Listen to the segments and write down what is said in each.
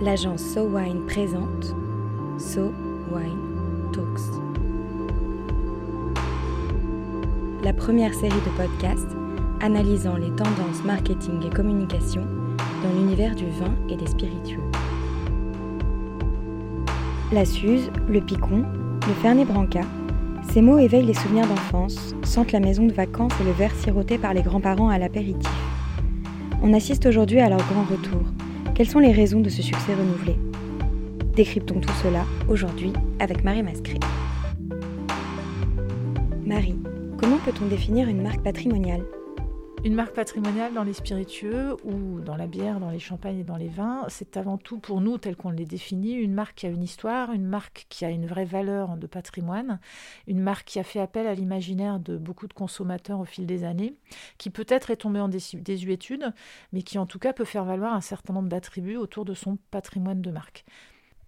l'agence So Wine présente So Wine Talks. La première série de podcasts analysant les tendances marketing et communication dans l'univers du vin et des spiritueux. La Suze, le Picon, le Fernet Branca, ces mots éveillent les souvenirs d'enfance, sentent la maison de vacances et le verre siroté par les grands-parents à l'apéritif. On assiste aujourd'hui à leur grand retour quelles sont les raisons de ce succès renouvelé? Décryptons tout cela aujourd'hui avec Marie Mascré. Marie, comment peut-on définir une marque patrimoniale? Une marque patrimoniale dans les spiritueux ou dans la bière, dans les champagnes et dans les vins, c'est avant tout pour nous, tel qu'on les définit, une marque qui a une histoire, une marque qui a une vraie valeur de patrimoine, une marque qui a fait appel à l'imaginaire de beaucoup de consommateurs au fil des années, qui peut-être est tombée en désuétude, mais qui en tout cas peut faire valoir un certain nombre d'attributs autour de son patrimoine de marque.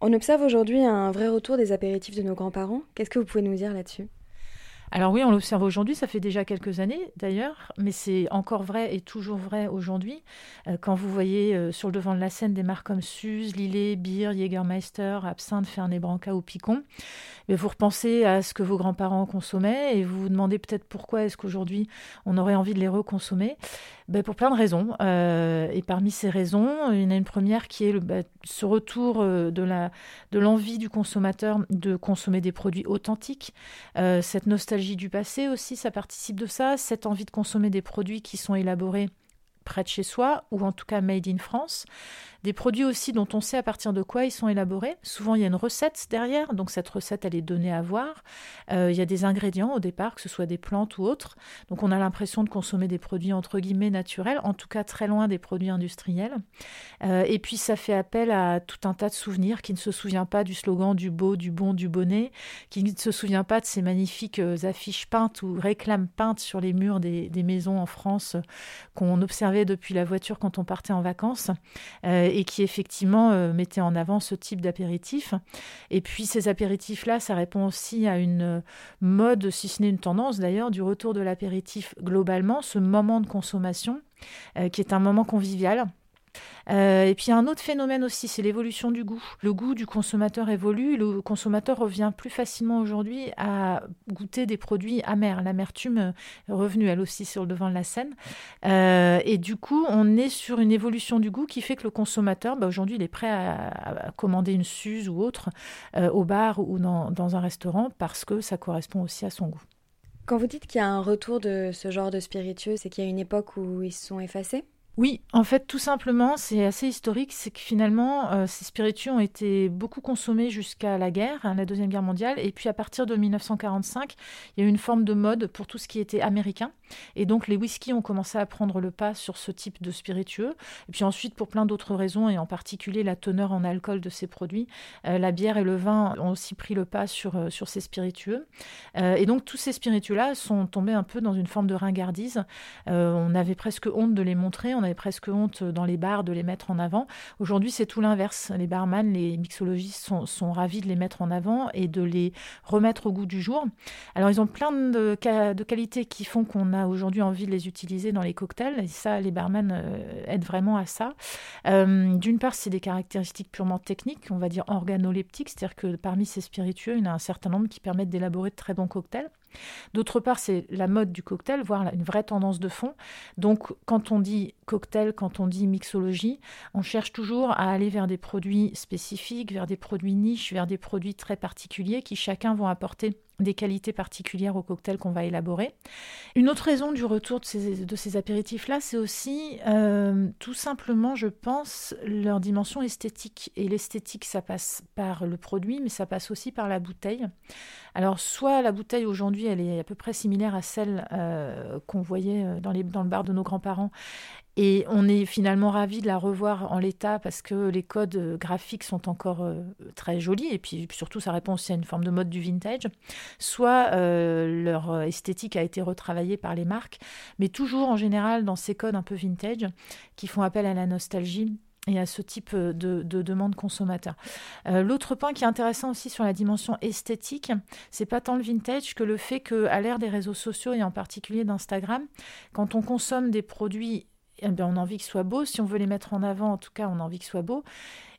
On observe aujourd'hui un vrai retour des apéritifs de nos grands-parents. Qu'est-ce que vous pouvez nous dire là-dessus? Alors oui, on l'observe aujourd'hui, ça fait déjà quelques années d'ailleurs, mais c'est encore vrai et toujours vrai aujourd'hui. Euh, quand vous voyez euh, sur le devant de la scène des marques comme Suze, Lillet, Beer, Jägermeister, Absinthe, Fernet Branca ou Picon, vous repensez à ce que vos grands-parents consommaient et vous vous demandez peut-être pourquoi est-ce qu'aujourd'hui on aurait envie de les reconsommer. Ben pour plein de raisons. Euh, et parmi ces raisons, il y en a une première qui est le, ben, ce retour de, de l'envie du consommateur de consommer des produits authentiques, cette nostalgie du passé aussi, ça participe de ça, cette envie de consommer des produits qui sont élaborés près de chez soi, ou en tout cas made in France. Des produits aussi dont on sait à partir de quoi ils sont élaborés. Souvent, il y a une recette derrière, donc cette recette, elle est donnée à voir. Euh, il y a des ingrédients au départ, que ce soit des plantes ou autres. Donc, on a l'impression de consommer des produits entre guillemets naturels, en tout cas très loin des produits industriels. Euh, et puis, ça fait appel à tout un tas de souvenirs qui ne se souvient pas du slogan du beau, du bon, du bonnet, qui ne se souvient pas de ces magnifiques euh, affiches peintes ou réclames peintes sur les murs des, des maisons en France qu'on observait depuis la voiture quand on partait en vacances et qui effectivement euh, mettait en avant ce type d'apéritif. Et puis ces apéritifs-là, ça répond aussi à une mode, si ce n'est une tendance d'ailleurs, du retour de l'apéritif globalement, ce moment de consommation euh, qui est un moment convivial euh, et puis un autre phénomène aussi, c'est l'évolution du goût. Le goût du consommateur évolue, le consommateur revient plus facilement aujourd'hui à goûter des produits amers. L'amertume revenue elle aussi sur le devant de la scène. Euh, et du coup, on est sur une évolution du goût qui fait que le consommateur, bah, aujourd'hui, il est prêt à, commander une Suze ou autre euh, au bar ou dans, dans un restaurant parce que ça correspond aussi à son goût. Quand vous dites qu'il y a un retour de ce genre de spiritueux, c'est qu'il y a une époque où ils se sont effacés? Oui, en fait, tout simplement, c'est assez historique, c'est que finalement, euh, ces spiritueux ont été beaucoup consommés jusqu'à la guerre, hein, la Deuxième Guerre mondiale, et puis à partir de 1945, il y a eu une forme de mode pour tout ce qui était américain, et donc les whiskies ont commencé à prendre le pas sur ce type de spiritueux, et puis ensuite, pour plein d'autres raisons, et en particulier la teneur en alcool de ces produits, euh, la bière et le vin ont aussi pris le pas sur, euh, sur ces spiritueux, et donc tous ces spiritueux-là sont tombés un peu dans une forme de ringardise, on avait presque honte de les montrer, on avait presque honte dans les bars de les mettre en avant. Aujourd'hui, c'est tout l'inverse. Les barman, les mixologistes sont, ravis de les mettre en avant et de les remettre au goût du jour. Alors, ils ont plein de, de qualités qui font qu'on a aujourd'hui envie de les utiliser dans les cocktails. Et ça, les barman euh, aident vraiment à ça. Euh, d'une part, c'est des caractéristiques purement techniques, on va dire organoleptiques, c'est-à-dire que parmi ces spiritueux, il y en a un certain nombre qui permettent d'élaborer de très bons cocktails. D'autre part, c'est la mode du cocktail, voire une vraie tendance de fond. Donc, quand on dit cocktail, quand on dit mixologie, on cherche toujours à aller vers des produits spécifiques, vers des produits niches, vers des produits très particuliers qui chacun vont apporter des qualités particulières au cocktail qu'on va élaborer. Une autre raison du retour de ces, apéritifs-là, c'est aussi euh, tout simplement, je pense, leur dimension esthétique. Et l'esthétique, ça passe par le produit, mais ça passe aussi par la bouteille. Alors, soit la bouteille aujourd'hui, elle est à peu près similaire à celle euh, qu'on voyait euh, dans, le bar de nos grands-parents, et on est finalement ravi de la revoir en l'état parce que les codes euh, graphiques sont encore euh, très jolis et puis surtout ça répond aussi à une forme de mode du vintage. Soit euh, leur esthétique a été retravaillée par les marques, mais toujours en général dans ces codes un peu vintage qui font appel à la nostalgie et à ce type de, demande consommateur. L'autre point qui est intéressant aussi sur la dimension esthétique, c'est pas tant le vintage que le fait qu'à l'ère des réseaux sociaux et en particulier d'Instagram, quand on consomme des produits eh ben, on a envie ce soit beau. Si on veut les mettre en avant, en tout cas, on a envie ce soit beau.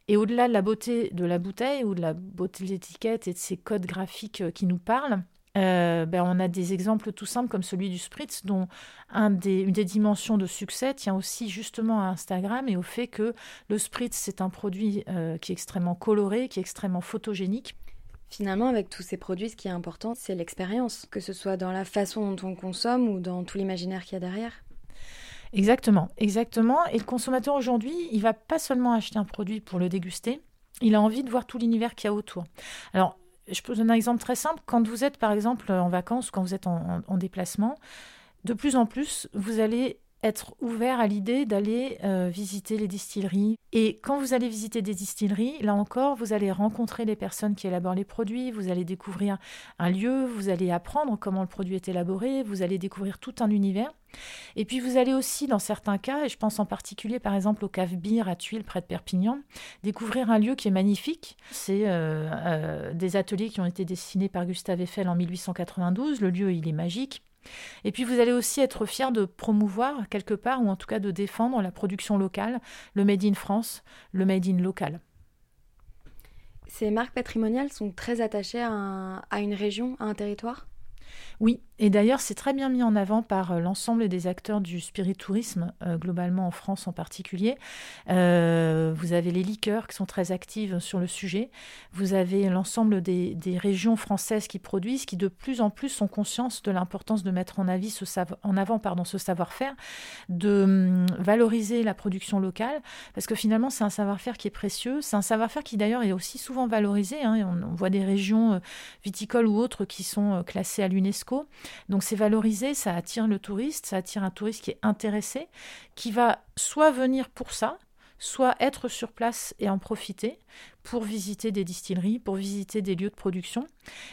Et au-delà de la beauté de la bouteille ou de la beauté de l'étiquette et de ces codes graphiques euh, qui nous parlent, euh, ben on a des exemples tout simples comme celui du Spritz, dont une des dimensions de succès tient aussi justement à Instagram et au fait que le Spritz, c'est un produit euh, qui est extrêmement coloré, qui est extrêmement photogénique. Finalement, avec tous ces produits, ce qui est important, c'est l'expérience, que ce soit dans la façon dont on consomme ou dans tout l'imaginaire qu'il y a derrière. Exactement, exactement. Et le consommateur aujourd'hui, il va pas seulement acheter un produit pour le déguster, il a envie de voir tout l'univers qu'il y a autour. Alors, je peux donner un exemple très simple. Quand vous êtes, par exemple, en vacances, quand vous êtes en, en déplacement, de plus en plus, vous allez être ouvert à l'idée d'aller euh, visiter les distilleries. Et quand vous allez visiter des distilleries, là encore, vous allez rencontrer les personnes qui élaborent les produits, vous allez découvrir un lieu, vous allez apprendre comment le produit est élaboré, vous allez découvrir tout un univers. Et puis vous allez aussi, dans certains cas, et je pense en particulier par exemple au Cave Beer à Tuiles près de Perpignan, découvrir un lieu qui est magnifique. C'est euh, euh, des ateliers qui ont été dessinés par Gustave Eiffel en 1892. Le lieu, il est magique. Et puis vous allez aussi être fier de promouvoir quelque part, ou en tout cas de défendre la production locale, le Made in France, le Made in local. Ces marques patrimoniales sont très attachées à, à une région, à un territoire? Oui, et d'ailleurs c'est très bien mis en avant par euh, l'ensemble des acteurs du spiritourisme, euh, globalement en France en particulier. Euh, vous avez les liqueurs qui sont très actives sur le sujet. Vous avez l'ensemble des, régions françaises qui produisent, qui de plus en plus sont conscientes de l'importance de mettre en, avis ce en avant ce savoir-faire, de hum, valoriser la production locale, parce que finalement c'est un savoir-faire qui est précieux. C'est un savoir-faire qui d'ailleurs est aussi souvent valorisé. Hein, on, voit des régions viticoles ou autres qui sont classées à donc c'est valorisé, ça attire le touriste, ça attire un touriste qui est intéressé, qui va soit venir pour ça, soit être sur place et en profiter pour visiter des distilleries, pour visiter des lieux de production.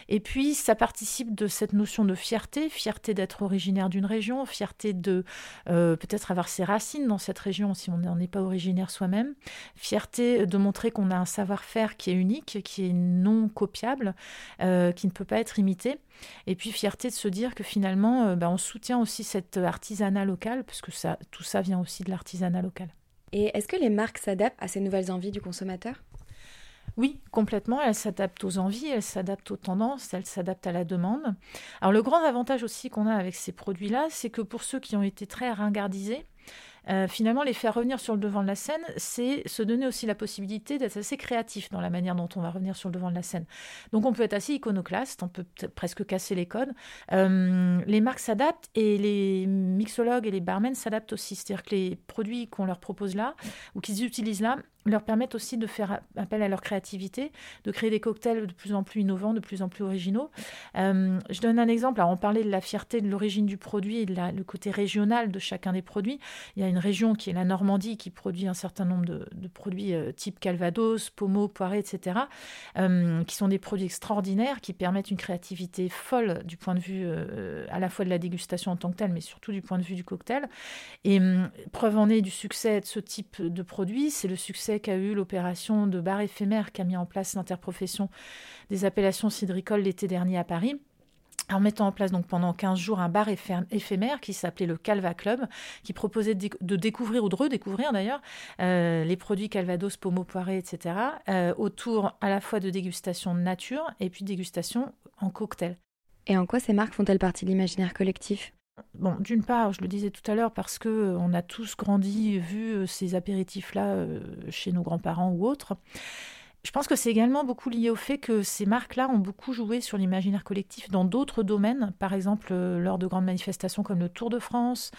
Et puis, ça participe de cette notion de fierté, fierté d'être originaire d'une région, fierté de euh, peut-être avoir ses racines dans cette région si on n'en est pas originaire soi-même, fierté de montrer qu'on a un savoir-faire qui est unique, qui est non copiable, euh, qui ne peut pas être imité. Et puis, fierté de se dire que finalement, euh, bah, on soutient aussi cet artisanat local, parce que tout ça vient aussi de l'artisanat local. Et est-ce que les marques s'adaptent à ces nouvelles envies du consommateur? Oui, complètement. Elles s'adaptent aux envies, elles s'adaptent aux tendances, elles s'adaptent à la demande. Alors le grand avantage aussi qu'on a avec ces produits-là, c'est que pour ceux qui ont été très ringardisés, euh, finalement, les faire revenir sur le devant de la scène, c'est se donner aussi la possibilité d'être assez créatif dans la manière dont on va revenir sur le devant de la scène. Donc, on peut être assez iconoclaste, on peut presque casser les codes. Euh, les marques s'adaptent et les mixologues et les barmen s'adaptent aussi. C'est-à-dire que les produits qu'on leur propose là ou qu'ils utilisent là, leur permettent aussi de faire appel à leur créativité, de créer des cocktails de plus en plus innovants, de plus en plus originaux. Euh, je donne un exemple. Alors, on parlait de la fierté de l'origine du produit et de le côté régional de chacun des produits. Il y a une région qui est la Normandie qui produit un certain nombre de, produits euh, type Calvados, Pommeau, Poiré, etc., euh, qui sont des produits extraordinaires qui permettent une créativité folle du point de vue à la fois de la dégustation en tant que telle, mais surtout du point de vue du cocktail. Et preuve en est du succès de ce type de produit, c'est le succès qu'a eu l'opération de bar éphémère qu'a mis en place l'interprofession des appellations cidricoles l'été dernier à Paris en mettant en place donc pendant 15 jours un bar éphémère qui s'appelait le Calva Club, qui proposait de, découvrir ou de redécouvrir d'ailleurs euh, les produits Calvados, Pomo, Poiré, etc. Euh, autour à la fois de dégustation nature et puis dégustation en cocktail. Et en quoi ces marques font-elles partie de l'imaginaire collectif? Bon, d'une part, je le disais tout à l'heure, parce que euh, on a tous grandi, vu euh, ces apéritifs-là euh, chez nos grands-parents ou autres. Je pense que c'est également beaucoup lié au fait que ces marques-là ont beaucoup joué sur l'imaginaire collectif dans d'autres domaines, par exemple euh, lors de grandes manifestations comme le Tour de France,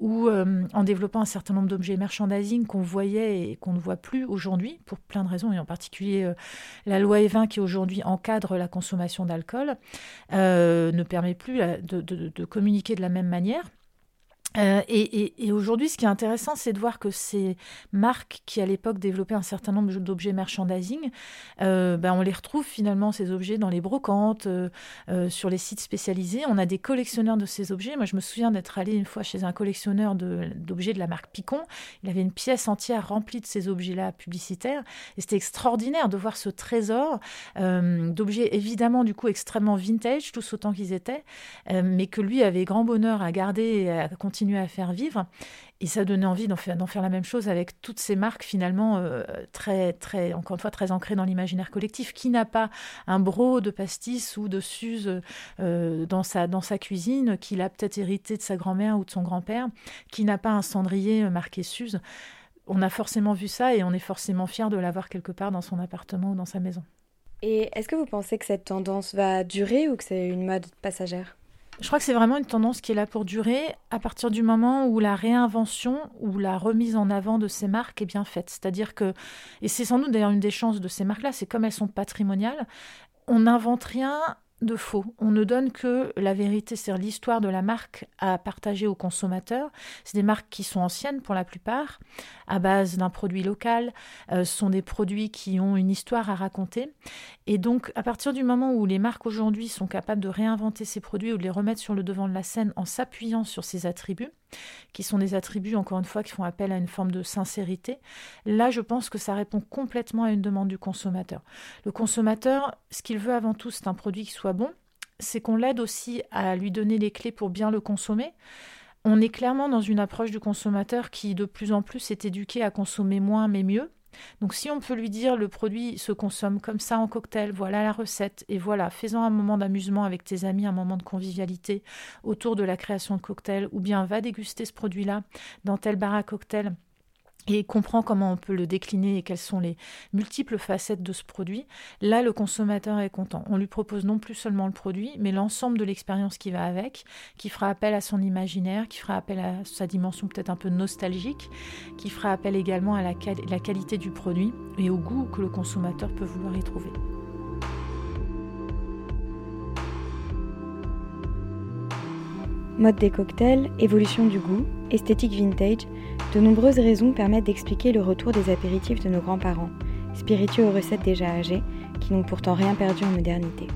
ou euh, en développant un certain nombre d'objets merchandising qu'on voyait et qu'on ne voit plus aujourd'hui, pour plein de raisons, et en particulier euh, la loi E20 qui aujourd'hui encadre la consommation d'alcool, ne permet plus de communiquer de la même manière. Euh, et, aujourd'hui, ce qui est intéressant, c'est de voir que ces marques qui, à l'époque, développaient un certain nombre d'objets merchandising, euh, ben, on les retrouve finalement, ces objets, dans les brocantes, euh, sur les sites spécialisés. On a des collectionneurs de ces objets. Moi, je me souviens d'être allée une fois chez un collectionneur d'objets de, la marque Picon. Il avait une pièce entière remplie de ces objets-là publicitaires. Et c'était extraordinaire de voir ce trésor d'objets, évidemment, du coup, extrêmement vintage, tous autant qu'ils étaient, mais que lui avait grand bonheur à garder et à continuer à faire vivre. Et ça donnait envie d'en faire, la même chose avec toutes ces marques finalement euh, très, très, encore une fois, très ancrées dans l'imaginaire collectif. Qui n'a pas un bro de pastis ou de suze euh, dans, sa, dans sa cuisine, qu'il a peut-être hérité de sa grand-mère ou de son grand-père, qui n'a pas un cendrier marqué suze on a forcément vu ça et on est forcément fier de l'avoir quelque part dans son appartement ou dans sa maison. Et est-ce que vous pensez que cette tendance va durer ou que c'est une mode passagère? Je crois que c'est vraiment une tendance qui est là pour durer à partir du moment où la réinvention ou la remise en avant de ces marques est bien faite. C'est-à-dire que, et c'est sans doute d'ailleurs une des chances de ces marques-là, c'est comme elles sont patrimoniales, on n'invente rien de faux. On ne donne que la vérité, c'est-à-dire l'histoire de la marque à partager aux consommateurs. C'est des marques qui sont anciennes pour la plupart, à base d'un produit local. Euh, ce sont des produits qui ont une histoire à raconter. Et donc, à partir du moment où les marques aujourd'hui sont capables de réinventer ces produits ou de les remettre sur le devant de la scène en s'appuyant sur ces attributs, qui sont des attributs, encore une fois, qui font appel à une forme de sincérité, là, je pense que ça répond complètement à une demande du consommateur. Le consommateur, ce qu'il veut avant tout, c'est un produit qui soit bon, c'est qu'on l'aide aussi à lui donner les clés pour bien le consommer. On est clairement dans une approche du consommateur qui de plus en plus est éduqué à consommer moins mais mieux. Donc si on peut lui dire le produit se consomme comme ça en cocktail, voilà la recette, et voilà, fais-en un moment d'amusement avec tes amis, un moment de convivialité autour de la création de cocktails, ou bien va déguster ce produit-là dans tel bar à cocktail et comprend comment on peut le décliner et quelles sont les multiples facettes de ce produit, là le consommateur est content. On lui propose non plus seulement le produit, mais l'ensemble de l'expérience qui va avec, qui fera appel à son imaginaire, qui fera appel à sa dimension peut-être un peu nostalgique, qui fera appel également à la, qualité du produit et au goût que le consommateur peut vouloir y trouver. Mode des cocktails, évolution du goût, esthétique vintage, de nombreuses raisons permettent d'expliquer le retour des apéritifs de nos grands-parents, spiritueux aux recettes déjà âgées, qui n'ont pourtant rien perdu en modernité.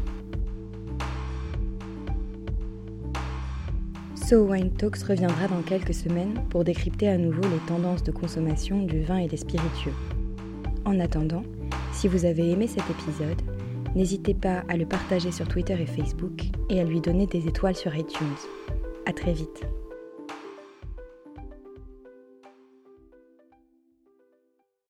So Wine Talks reviendra dans quelques semaines pour décrypter à nouveau les tendances de consommation du vin et des spiritueux. En attendant, si vous avez aimé cet épisode, n'hésitez pas à le partager sur Twitter et Facebook et à lui donner des étoiles sur iTunes. À très vite.